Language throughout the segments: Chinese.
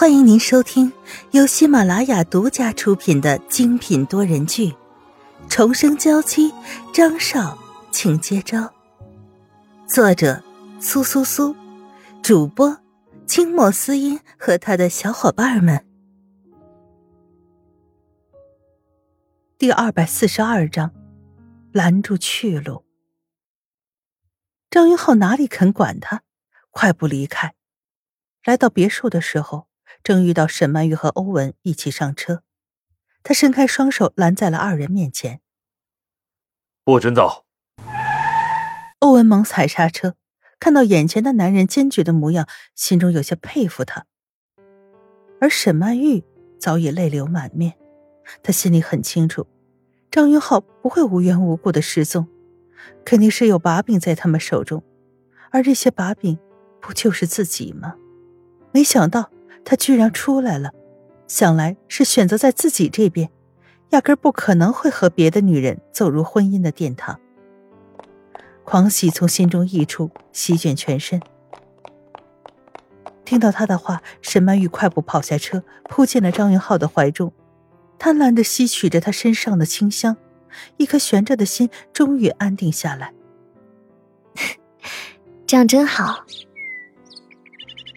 欢迎您收听由喜马拉雅独家出品的精品多人剧《重生娇妻》，张少，请接招。作者：苏苏苏，主播：清墨思音和他的小伙伴们。第二百四十二章，拦住去路。张云浩哪里肯管他，快步离开。来到别墅的时候。正遇到沈曼玉和欧文一起上车，他伸开双手拦在了二人面前。不准走！欧文猛踩刹车，看到眼前的男人坚决的模样，心中有些佩服他。而沈曼玉早已泪流满面，她心里很清楚，张云浩不会无缘无故的失踪，肯定是有把柄在他们手中，而这些把柄不就是自己吗？没想到。他居然出来了，想来是选择在自己这边，压根不可能会和别的女人走入婚姻的殿堂。狂喜从心中溢出，席卷全身。听到他的话，沈曼玉快步跑下车，扑进了张云浩的怀中，贪婪的吸取着他身上的清香，一颗悬着的心终于安定下来。这样真好。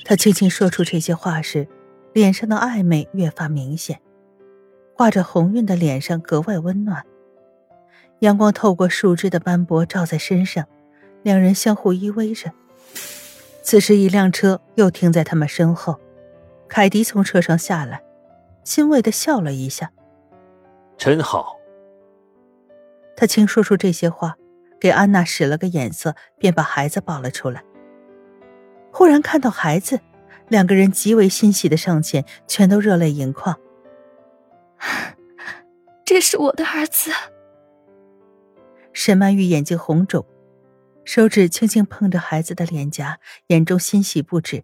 他轻轻说出这些话时，脸上的暧昧越发明显，挂着红晕的脸上格外温暖。阳光透过树枝的斑驳照在身上，两人相互依偎着。此时，一辆车又停在他们身后，凯迪从车上下来，欣慰的笑了一下：“真好。”他轻说出这些话，给安娜使了个眼色，便把孩子抱了出来。忽然看到孩子，两个人极为欣喜的上前，全都热泪盈眶。这是我的儿子。沈曼玉眼睛红肿，手指轻轻碰着孩子的脸颊，眼中欣喜不止。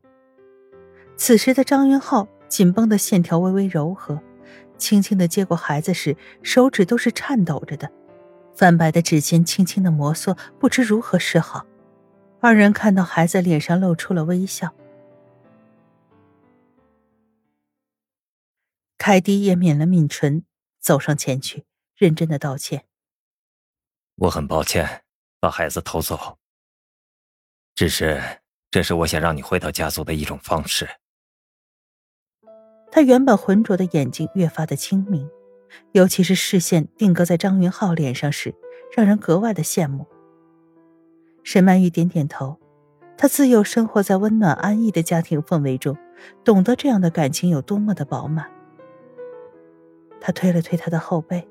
此时的张云浩紧绷的线条微微柔和，轻轻的接过孩子时，手指都是颤抖着的，泛白的指尖轻轻的摩挲，不知如何是好。二人看到孩子脸上露出了微笑，凯蒂也抿了抿唇，走上前去，认真的道歉：“我很抱歉把孩子偷走，只是这是我想让你回到家族的一种方式。”他原本浑浊的眼睛越发的清明，尤其是视线定格在张云浩脸上时，让人格外的羡慕。沈曼玉点点头，她自幼生活在温暖安逸的家庭氛围中，懂得这样的感情有多么的饱满。她推了推他的后背，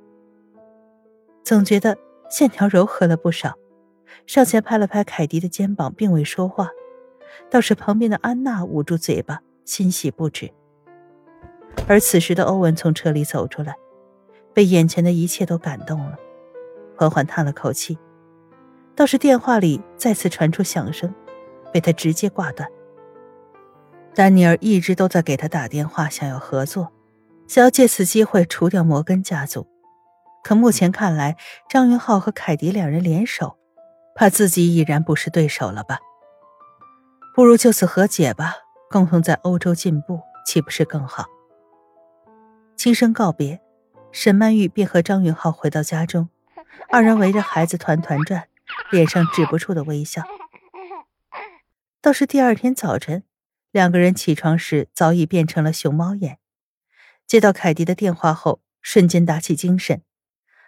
总觉得线条柔和了不少，上前拍了拍凯迪的肩膀，并未说话，倒是旁边的安娜捂住嘴巴，欣喜不止。而此时的欧文从车里走出来，被眼前的一切都感动了，缓缓叹了口气。倒是电话里再次传出响声，被他直接挂断。丹尼尔一直都在给他打电话，想要合作，想要借此机会除掉摩根家族。可目前看来，张云浩和凯迪两人联手，怕自己已然不是对手了吧？不如就此和解吧，共同在欧洲进步，岂不是更好？轻声告别，沈曼玉便和张云浩回到家中，二人围着孩子团团转。脸上止不住的微笑。倒是第二天早晨，两个人起床时早已变成了熊猫眼。接到凯迪的电话后，瞬间打起精神。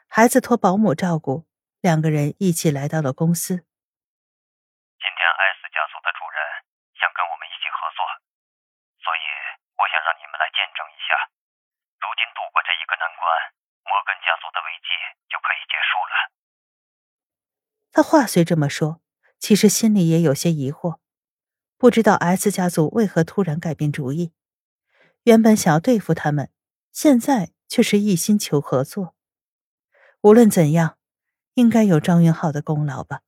孩子托保姆照顾，两个人一起来到了公司。今天艾斯家族的主人想跟我们一起合作，所以我想让你们来见证一下。如今度过这一个难关，摩根家族的危机就可以结束了。他话虽这么说，其实心里也有些疑惑，不知道 S 家族为何突然改变主意。原本想要对付他们，现在却是一心求合作。无论怎样，应该有张云浩的功劳吧。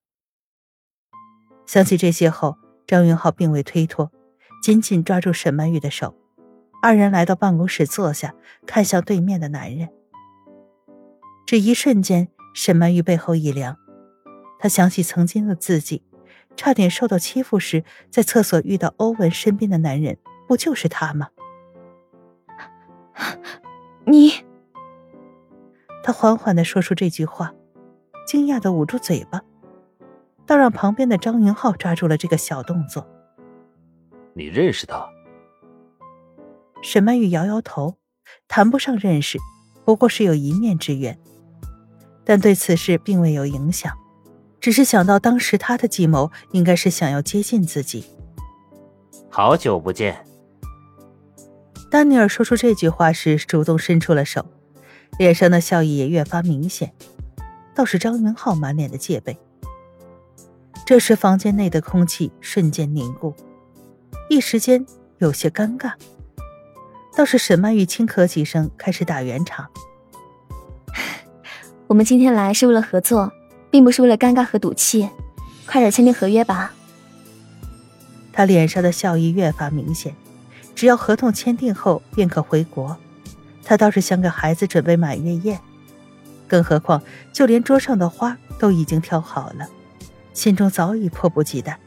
想起这些后，张云浩并未推脱，紧紧抓住沈曼玉的手，二人来到办公室坐下，看向对面的男人。这一瞬间，沈曼玉背后一凉。他想起曾经的自己，差点受到欺负时，在厕所遇到欧文身边的男人，不就是他吗？你……他缓缓的说出这句话，惊讶的捂住嘴巴，倒让旁边的张云浩抓住了这个小动作。你认识他？沈曼玉摇摇头，谈不上认识，不过是有一面之缘，但对此事并未有影响，只是想到当时他的计谋应该是想要接近自己。好久不见。丹尼尔说出这句话时，主动伸出了手，脸上的笑意也越发明显。倒是张云浩满脸的戒备。这时，房间内的空气瞬间凝固，一时间有些尴尬。倒是沈曼玉轻咳几声，开始打圆场。我们今天来是为了合作，并不是为了尴尬和赌气。快点签订合约吧。他脸上的笑意越发明显。只要合同签订后便可回国。他倒是想给孩子准备满月宴，更何况就连桌上的花都已经挑好了，心中早已迫不及待。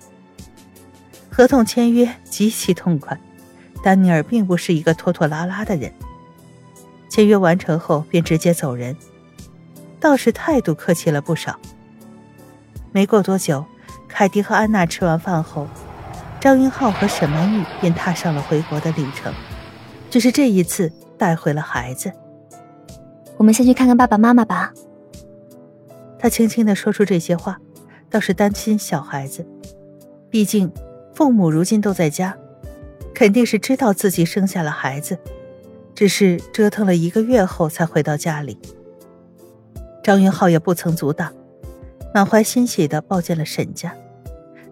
合同签约极其痛快。丹尼尔并不是一个拖拖拉拉的人，签约完成后便直接走人，倒是态度客气了不少。没过多久，凯蒂和安娜吃完饭后，张云浩和沈曼玉便踏上了回国的旅程，只是这一次带回了孩子。我们先去看看爸爸妈妈吧。他轻轻的说出这些话，倒是担心小孩子，毕竟父母如今都在家。肯定是知道自己生下了孩子，只是折腾了一个月后才回到家里。张云浩也不曾阻挡，满怀欣喜的抱进了沈家。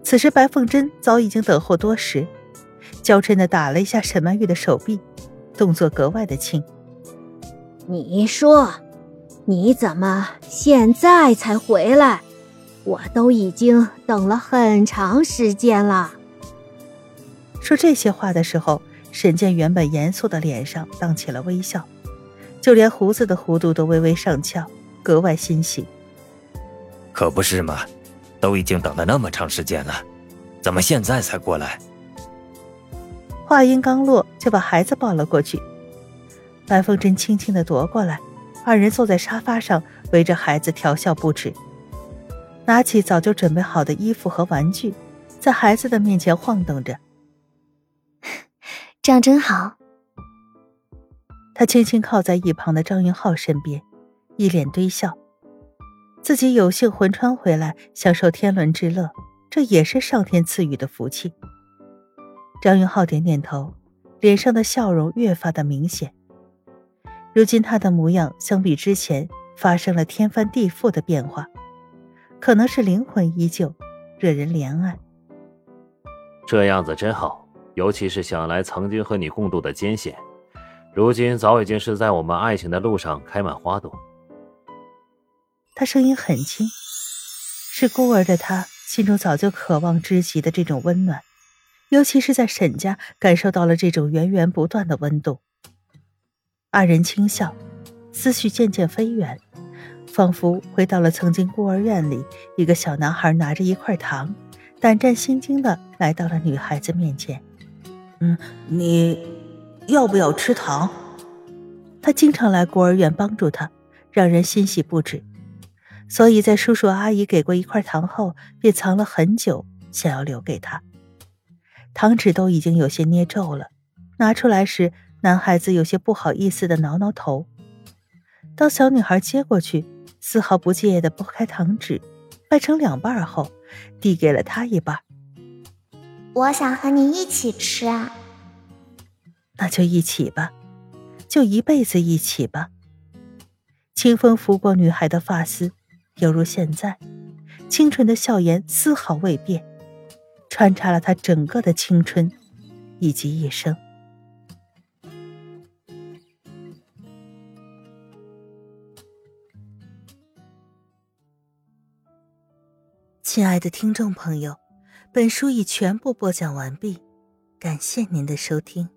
此时白凤珍早已经等候多时，娇嗔的打了一下沈曼玉的手臂，动作格外的轻。你说，你怎么现在才回来？我都已经等了很长时间了。说这些话的时候，沈健原本严肃的脸上荡起了微笑，就连胡子的弧度都微微上翘，格外欣喜。可不是嘛，都已经等了那么长时间了，怎么现在才过来？话音刚落，就把孩子抱了过去。白凤珍轻轻的夺过来，二人坐在沙发上，围着孩子调笑不止，拿起早就准备好的衣服和玩具，在孩子的面前晃动着。这样真好。他轻轻靠在一旁的张云浩身边，一脸堆笑。自己有幸魂穿回来，享受天伦之乐，这也是上天赐予的福气。张云浩点点头，脸上的笑容越发的明显。如今他的模样相比之前发生了天翻地覆的变化，可能是灵魂依旧，惹人怜爱。这样子真好。尤其是想来曾经和你共度的艰险，如今早已经是在我们爱情的路上开满花朵。他声音很轻，是孤儿的他心中早就渴望知极的这种温暖，尤其是在沈家感受到了这种源源不断的温度。二人轻笑，思绪渐渐飞远，仿佛回到了曾经孤儿院里，一个小男孩拿着一块糖，胆战心惊的来到了女孩子面前。嗯，你要不要吃糖？他经常来孤儿院帮助他，让人欣喜不止。所以在叔叔阿姨给过一块糖后，便藏了很久，想要留给他。糖纸都已经有些捏皱了，拿出来时，男孩子有些不好意思的挠挠头。当小女孩接过去，丝毫不介意的剥开糖纸，掰成两半后，递给了他一半。我想和你一起吃啊，那就一起吧，就一辈子一起吧。清风拂过女孩的发丝，犹如现在，清纯的笑颜丝毫未变，穿插了她整个的青春以及一生。亲爱的听众朋友。本书已全部播讲完毕，感谢您的收听。